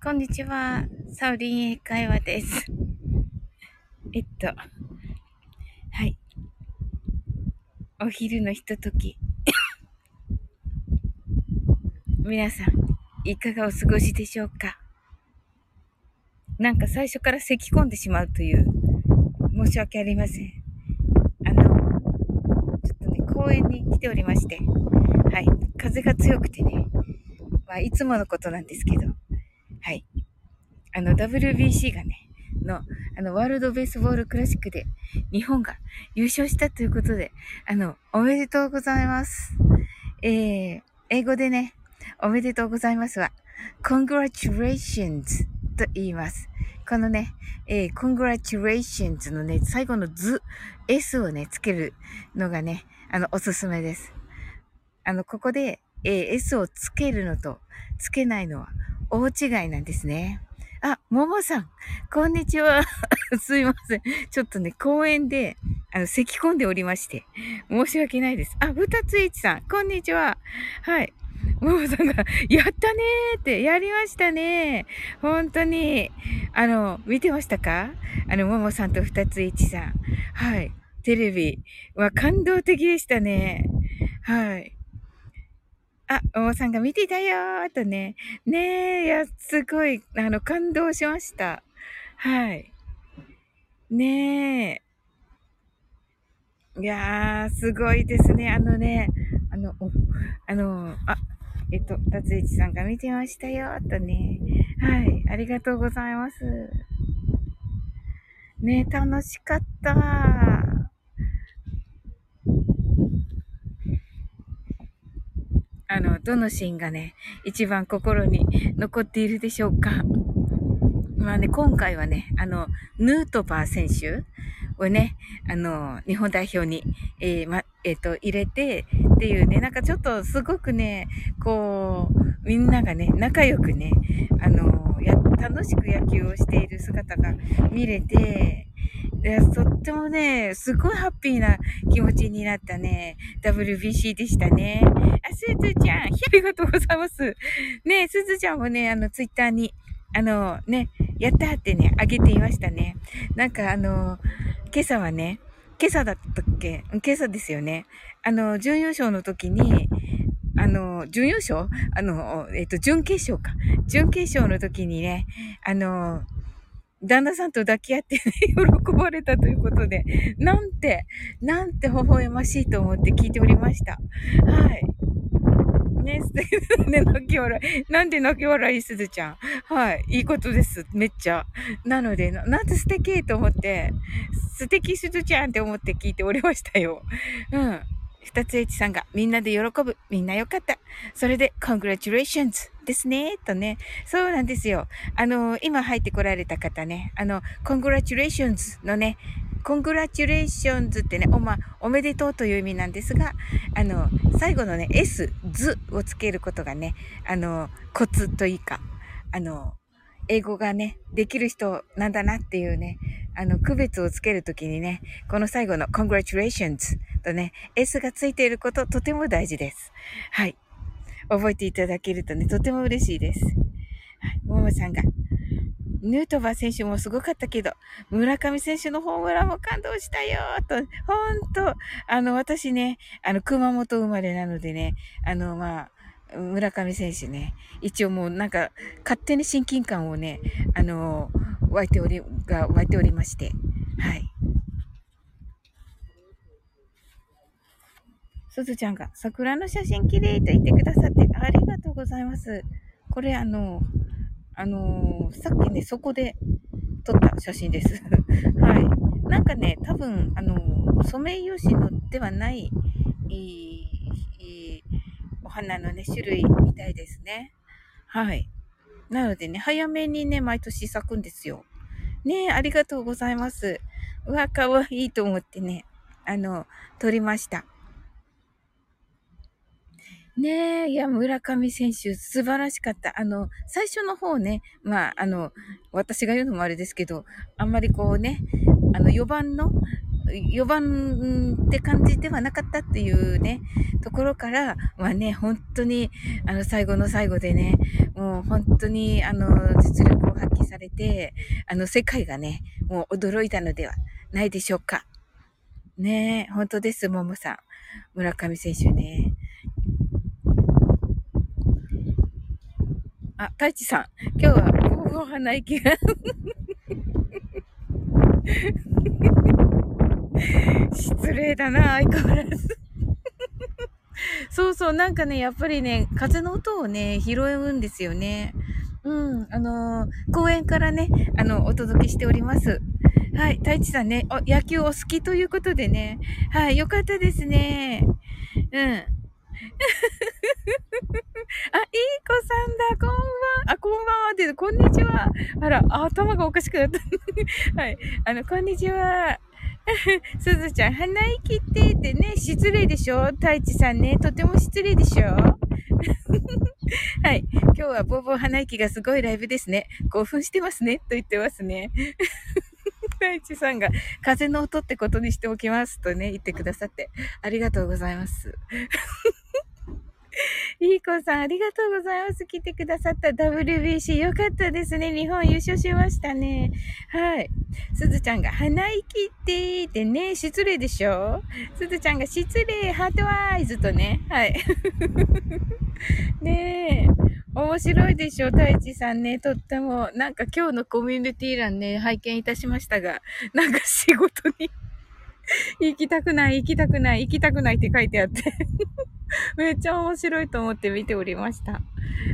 こんにちは。サウリン英会話です。えっと、はい。お昼のひととき。皆さん、いかがお過ごしでしょうか？なんか最初から咳き込んでしまうという、申し訳ありません。あの、ちょっとね、公園に来ておりまして、はい。風が強くてね、まあ、いつものことなんですけど、あの、WBC がね、の、あの、ワールドベースボールクラシックで日本が優勝したということで、あの、おめでとうございます。えー、英語でね、おめでとうございますは、congratulations と言います。このね、えー、congratulations のね、最後の図、s をね、つけるのがね、あの、おすすめです。あの、ここで、えー、s をつけるのと、つけないのは大違いなんですね。あ、ももさん、こんにちは。すいません。ちょっとね、公園で、あの、咳込んでおりまして、申し訳ないです。あ、ふたついちさん、こんにちは。はい。ももさんが、やったねーって、やりましたね本当に。あの、見てましたか？あの、ももさんとふたついちさん。はい。テレビは感動的でしたね。はい。あ、おもさんが見てたよーとね。ねえ、いや、すごい、あの、感動しました。はい。ねえ。いやー、すごいですね。あのね、あの、お、あの、あ、えっと、達一さんが見てましたよ、とね。はい、ありがとうございます。ねえ楽しかった。あの、どのシーンがね、一番心に残っているでしょうか。まあね、今回はね、あの、ヌートバー選手をね、あの、日本代表に、えー、ま、えっ、ー、と、入れてっていうね、なんかちょっとすごくね、こう、みんながね、仲良くね、あの、や、楽しく野球をしている姿が見れて、で、とってもね、すごいハッピーな気持ちになったね、WBC でしたね。あ、すずちゃん、ありがとうございます。ね、すずちゃんもね、あの、ツイッターに、あの、ね、やったってね、あげていましたね。なんかあの、今朝はね、今朝だったっけ？今朝ですよね。あの、準優勝の時に、あの、準優勝？あの、えっと、準決勝か。準決勝の時にね、あの、旦那さんと抱き合ってね、喜ばれたということで、なんて、なんて微笑ましいと思って聞いておりました。はい。ね、素敵だね、泣き笑い。なんで泣き笑いすずちゃん？はい。いいことです。めっちゃ。なので、なんて素敵と思って、素敵すずちゃんって思って聞いておりましたよ。うん。二つ H さんがみんなで喜ぶ。みんなよかった。それで、congratulations ですね。とね。そうなんですよ。あの、今入ってこられた方ね。あの、congratulations のね、congratulations ってね、おま、おめでとうという意味なんですが、あの、最後のね、s, ずをつけることがね、あの、コツというか、あの、英語がね、できる人なんだなっていうね、あの、区別をつけるときにね、この最後の congratulations とね、s がついていることとても大事です。はい。覚えていただけるとね、とても嬉しいです。はい。ももさんが、ヌートバー選手もすごかったけど、村上選手のホームランも感動したよと、ほんと、あの、私ね、あの、熊本生まれなのでね、あの、まあ、村上選手ね、一応もうなんか、勝手に親近感をね、あの、湧いており、が湧いておりまして、はい。すずちゃんが、桜の写真綺麗と言ってくださって、ありがとうございます。これあの、あのさっきね、そこで撮った写真です。はい。なんかね、多分、あのソメイヨシノではない、いいお花のね、種類みたいですね。はい。なのでね、早めにね、毎年咲くんですよ。ね、ありがとうございます。うわ、かわいいと思ってね、あの、撮りました。ねえ、いや、村上選手、素晴らしかった。あの、最初の方ね、まあ、あの、私が言うのもあれですけど、あんまりこうね、あの、4番の4番って感じではなかったっていうね、ところから、まあね、本当に、あの、最後の最後でね、もう本当に、あの、実力を発揮されて、あの、世界がね、もう驚いたのではないでしょうか。ねえ、本当です、ももさん。村上選手ね。あ、太一さん。今日は、ほぼ鼻息が失礼だな、相変わらず そうそう、なんかね、やっぱりね、風の音をね、拾うんですよね。うん、あのー、公園からね、あの、お届けしております。はい、太一さんね、お、野球お好きということでね。はい、よかったですね。うん。あ、いい子さんだ、こんばん、あ、こんばんはって、こんにちは。あら、頭がおかしくなった。はい、あの、こんにちは。すずちゃん、鼻息ってってね、失礼でしょ？太一さんね、とても失礼でしょ？はい。今日はボーボー鼻息がすごいライブですね。興奮してますね。と言ってますね。太一さんが風の音ってことにしておきますとね、言ってくださって、ありがとうございます。いい子さん、ありがとうございます。来てくださった WBC。よかったですね。日本優勝しましたね。はい。すずちゃんが、鼻息ってってね、失礼でしょ？すずちゃんが、失礼、ハートアイズとね。はい。ねえ。面白いでしょ？太一さんね。とっても。なんか今日のコミュニティ欄ね、拝見いたしましたが、なんか仕事に 行きたくない、行きたくない、行きたくないって書いてあって めっちゃ面白いと思って見ておりました。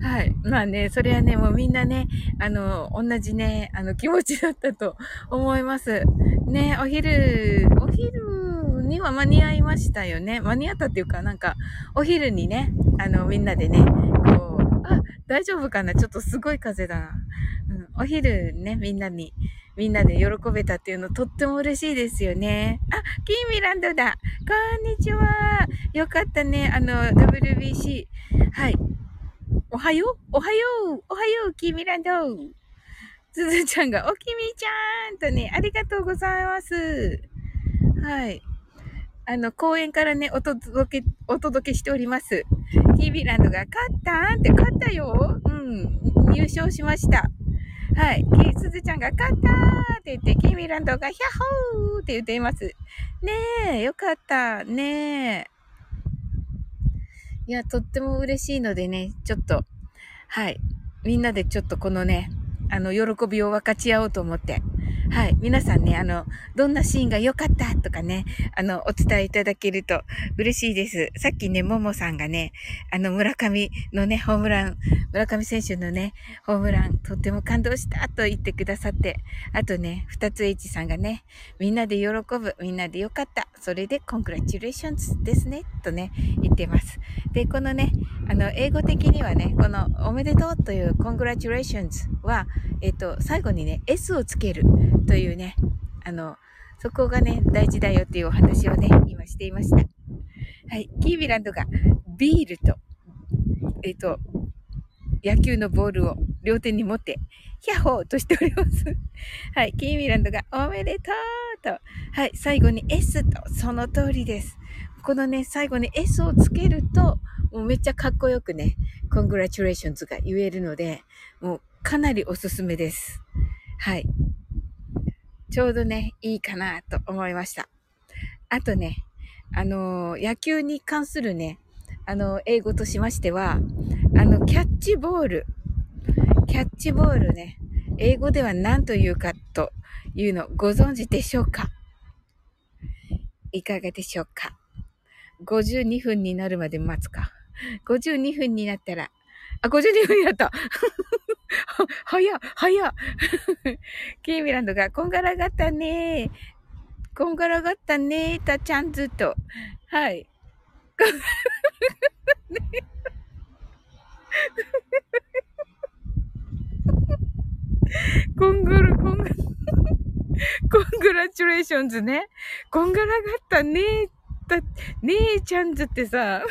はい。まあね、それはね、もうみんなね、あの、同じね、あの、気持ちだったと思います。ね、お昼、お昼には間に合いましたよね。間に合ったっていうか、なんか、お昼にね、あの、みんなでね、こう、あ、大丈夫かな？ちょっとすごい風だな。うん、お昼ね、みんなに、みんなで喜べたっていうのとっても嬉しいですよね。あ、キーミランドだ。こんにちは。よかったね。あの、WBC。はい。おはよう？おはようおはようキーミランドすずちゃんが、おきみちゃんとね、ありがとうございます。はい。あの、公園からね、お届け、お届けしております。キービランドが、勝ったんって勝ったようん。優勝しました。はい。すずちゃんが勝ったーって言って、キーミランドがヒャッホーって言っています。ねえ、よかった。ねえ。いや、とっても嬉しいのでね、ちょっと、はい。みんなでちょっとこのね、あの、喜びを分かち合おうと思って、はい。皆さんね、あの、どんなシーンが良かったとかね、あの、お伝えいただけると嬉しいです。さっきね、ももさんがね、あの、村上のね、ホームラン、村上選手のね、ホームラン、とっても感動したと言ってくださって、あとね、二つ H さんがね、みんなで喜ぶ、みんなで良かった、それで、 congratulations ですね、とね、言ってます。で、このね、あの、英語的にはね、この、おめでとうという、 congratulations は、えっと、最後にね、S をつける。というね、あの、そこがね、大事だよっていうお話をね、今していました。はい。キービランドがビールと、えっ、ー、と、野球のボールを両手に持って、ヒャッホーとしております。はい。キービランドがおめでとうと、はい。最後に S と、その通りです。このね、最後に S をつけると、もうめっちゃかっこよくね、コングラチュレーションズが言えるので、もうかなりおすすめです。はい。ちょうどね、いいかなと思いました。あとね、あのー、野球に関するね、あのー、英語としましては、あの、キャッチボール。キャッチボールね、英語では何というかというのご存知でしょうか？いかがでしょうか ?52 分になるまで待つか。52分になったら、あ、52分になったは 早っ早っ キーミランドが、こんがらがったねこんがらがったねたちゃんずっと。はい。こんがら、こんがら、コングラチュレーションズね。こんがらがったねえた、姉ちゃんずってさ、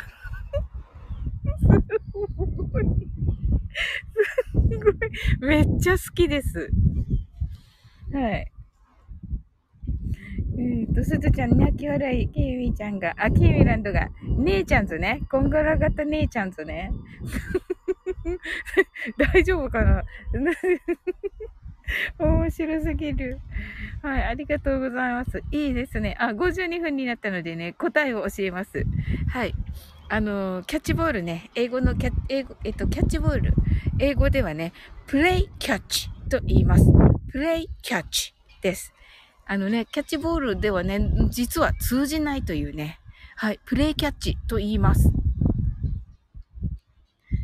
すごい。ごい。めっちゃ好きです。はい。えっと、すずちゃん、泣き笑い、キーミーちゃんが、あ、キーミランドが、姉ちゃんズね。こんがらがった姉ちゃんズね。大丈夫かな？面白すぎる。はい、ありがとうございます。いいですね。あ、52分になったのでね、答えを教えます。はい。あの、キャッチボールね、英語のキャ英語、えっと、キャッチボール。英語ではね、プレイキャッチと言います。プレイキャッチです。あのね、キャッチボールではね、実は通じないというね、はい、プレイキャッチと言います。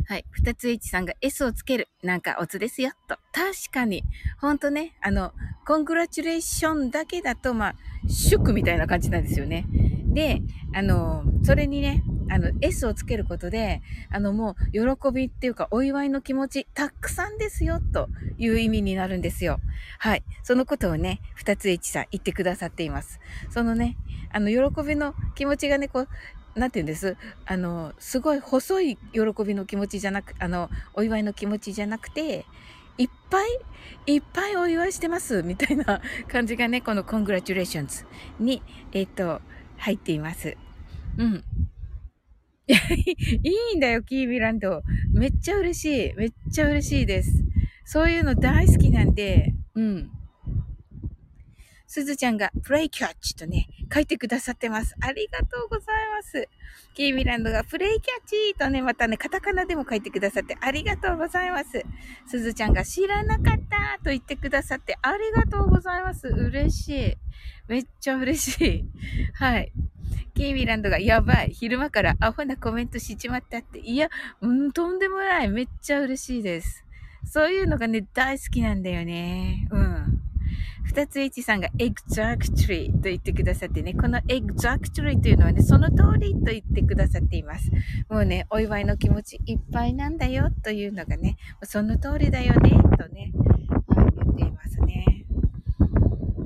はい。二つ H さんが S をつける。なんかオツですよ。と。確かに。ほんとね。あの、コングラチュレーションだけだと、まあ、シュックみたいな感じなんですよね。で、あの、それにね、あの、S をつけることで、あの、もう、喜びっていうか、お祝いの気持ち、たくさんですよ、という意味になるんですよ。はい。そのことをね、二つ H さん言ってくださっています。そのね、あの、喜びの気持ちがね、こう、なんて言うんです？あの、すごい細い喜びの気持ちじゃなく、あの、お祝いの気持ちじゃなくて、いっぱい、いっぱいお祝いしてます、みたいな感じがね、この congratulations に、えっ、ー、と、入っています。うん。いいんだよ、キービランド。めっちゃ嬉しい。めっちゃ嬉しいです。そういうの大好きなんで、うん。すずちゃんがプレイキャッチとね、書いてくださってます。ありがとうございます。キーミランドがプレイキャッチとね、またね、カタカナでも書いてくださってありがとうございます。すずちゃんが知らなかったと言ってくださってありがとうございます。嬉しい。めっちゃ嬉しい。はい。キーミランドがやばい。昼間からアホなコメントしちまったって。いや、うん、とんでもない。めっちゃ嬉しいです。そういうのがね、大好きなんだよね。うん。二つ H さんが exactly と言ってくださってね、この exactly というのはね、その通りと言ってくださっています。もうね、お祝いの気持ちいっぱいなんだよというのがね、その通りだよね、とね、はい、言っていますね。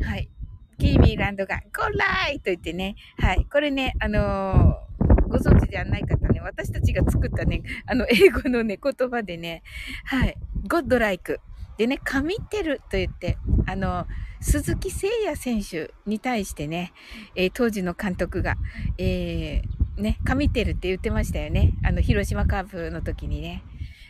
はい。キーミーランドが、ゴーライと言ってね、はい。これね、あのーご存知ではない方ね、私たちが作ったね、あの、英語のね、言葉でね、はい、ゴッドライク。でね、神ってると言って、あの、鈴木誠也選手に対してね、えー、当時の監督が、えー、ね、神ってるって言ってましたよね。あの、広島カープの時にね。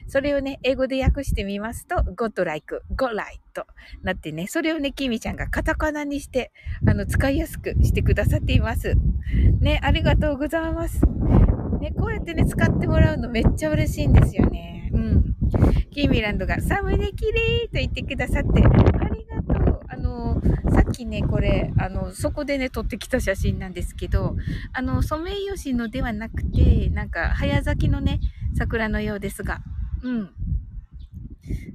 それをね、英語で訳してみますと、God like, God like となってね、それをね、キミちゃんがカタカナにして、あの、使いやすくしてくださっています。ね、ありがとうございます。ね、こうやってね、使ってもらうのめっちゃ嬉しいんですよね。うん。キーミランドがサムネ綺麗と言ってくださって、ありがとう。あの、さっきね、これ、あの、そこでね、撮ってきた写真なんですけど、あの、ソメイヨシノではなくて、なんか、早咲きのね、桜のようですが、うん。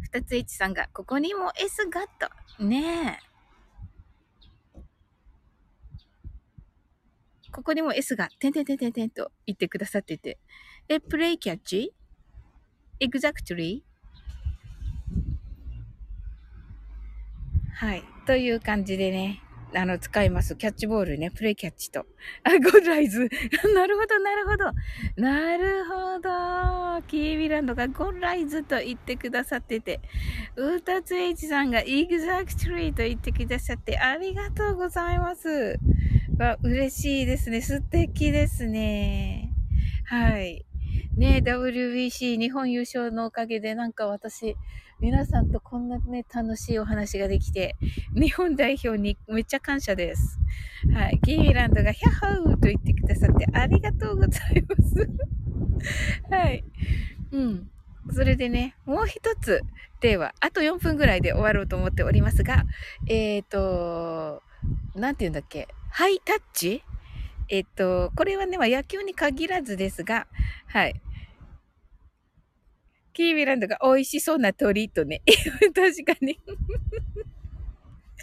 二つ H さんが、ここにも S がと。ねえ。ここにも S が、てんてんてんてんてんと言ってくださってて。え、プレイキャッチ ?exactly? はい。という感じでね、あの、使います。キャッチボールね、プレイキャッチと。あ、ゴッライズ。なるほど、なるほど。なるほど。キービランドがゴッライズと言ってくださってて、ウータツエイチさんがイグザクトリーと言ってくださってありがとうございます。わ、嬉しいですね。素敵ですね。はい。ね WBC 日本優勝のおかげでなんか私、皆さんとこんなね、楽しいお話ができて、日本代表にめっちゃ感謝です。はい。キーミランドがヒャッホーと言ってくださってありがとうございます。はい。うん。それでね、もう一つ、では、あと4分ぐらいで終わろうと思っておりますが、えっ、ー、と、なんて言うんだっけ、ハイタッチ？えっ、ー、と、これはね、野球に限らずですが、はい。キービランドが美味しそうな鳥とね。確かに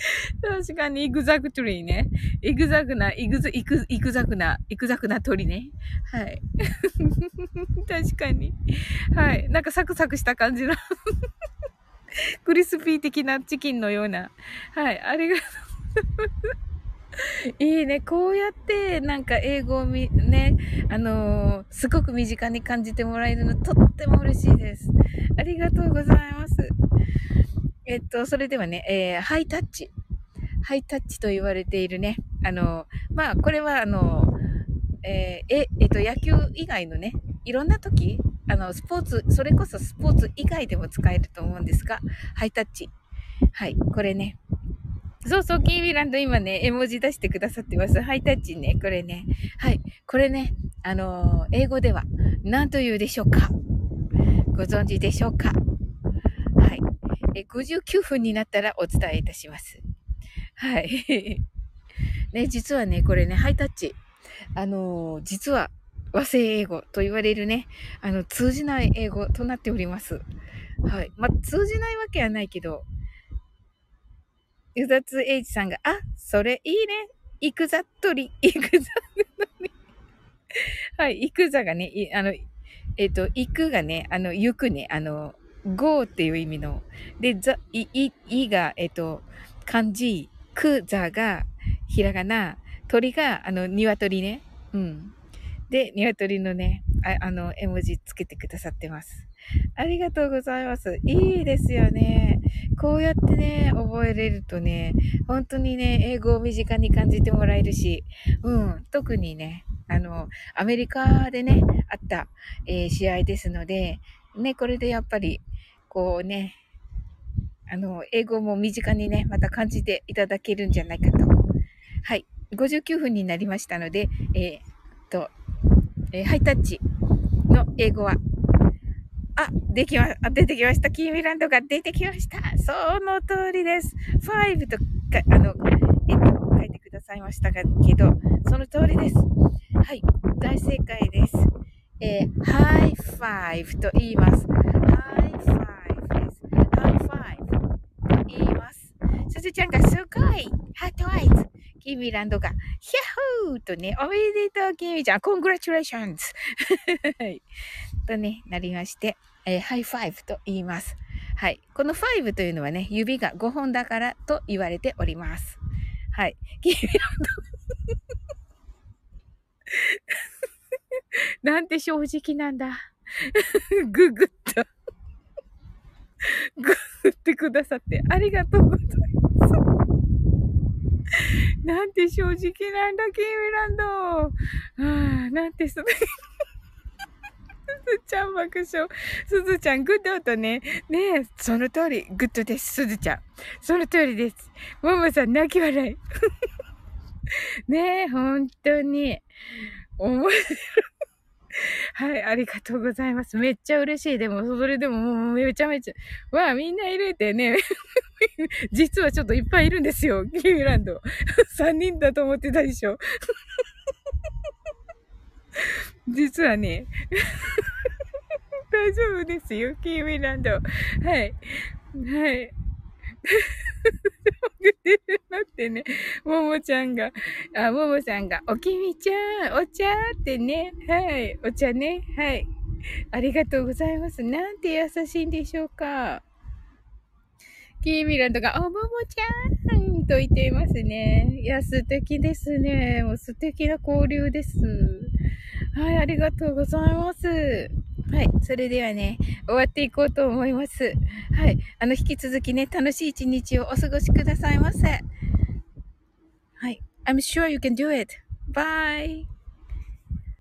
確かに、イグザクトリーね。イグザグな、イグズ、イグ、イグザグな、イグザグな鳥ね。はい。確かに。はい。なんかサクサクした感じのクリスピー的なチキンのような。はい。ありがとう。い いいね。こうやって、なんか英語をみ、ね、あのー、すごく身近に感じてもらえるの、とっても嬉しいです。ありがとうございます。えっと、それではね、えー、ハイタッチ。ハイタッチと言われているね、あの、まあ、これはあの、え、え、えっと、野球以外のね、いろんな時、あの、スポーツ、それこそスポーツ以外でも使えると思うんですが、ハイタッチ。はい、これね。そうそう、キーミランド今ね、絵文字出してくださってます。ハイタッチね、これね。はい、これね、あのー、英語では何と言うでしょうかご存知でしょうかはい。え、59分になったらお伝えいたします。はい。ね、実はね、これね、ハイタッチ。あのー、実は和製英語と言われるね、あの、通じない英語となっております。はい。まあ、通じないわけはないけど、ゆざつえいじさんが、あ、それいいね。いくざっとり、いくざはい、いくざがね、いあの、えっ、ー、と、行くがね、あの、行くね、あの、go っていう意味の。で、ざ、い、い、いが、えっ、ー、と、漢字、く、ざが、ひらがな、鳥が、あの、鶏ね。うん。で、鶏のね、ああの、絵文字つけてくださってます。ありがとうございます。いいですよね。こうやってね、覚えれるとね、本当にね、英語を身近に感じてもらえるし、うん、特にね、あの、アメリカでね、あった、えー、試合ですので、ね、これでやっぱり、こうね、あの、英語も身近にね、また感じていただけるんじゃないかと。はい。59分になりましたので、えー、と、えー、ハイタッチの英語は、あ、できま、あ、出てきました。キーミランドが出てきました。その通りです。5とか、あの、えっと、書いてくださいましたが、けど、その通りです。はい、大正解です。えー、 high five と言います。 high five です。 high five と言います。すずちゃんがすごい heart eyes キミランドが、ヒャッホーとね、おめでとう、キミちゃん、 congratulations。とね、なりまして、えー、 high five と言います。はい。この5というのはね、指が5本だからと言われております。はい。キミランド なんて正直なんだ。ググッと。ググってくださってありがとうございます。なんて正直なんだ、キーミランド。ああ、なんてすずちゃん爆笑。すずちゃん、グッドとね。ねえ、その通り、グッドです、すずちゃん。その通りです。ももさん、泣き笑い。ねえ、本当に。面白い。はい、ありがとうございます。めっちゃ嬉しい。でも、それでももうめちゃめちゃ、わあ、みんないるってね。実はちょっといっぱいいるんですよ。キーランド。3人だと思ってたでしょ。実はね、大丈夫ですよ。キーミランド。はい。はい。送ってるのってね、ももちゃんが、あ、ももさんが、おきみちゃん、お茶ってね、はい、お茶ね、はい。ありがとうございます。なんて優しいんでしょうか。キーミランドが、おももちゃんと言っていますね。いや、素敵ですね。もう素敵な交流です。はい、ありがとうございます。はい。それではね、終わっていこうと思います。はい。あの、引き続きね、楽しい一日をお過ごしくださいませ。はい。I'm sure you can do it. Bye.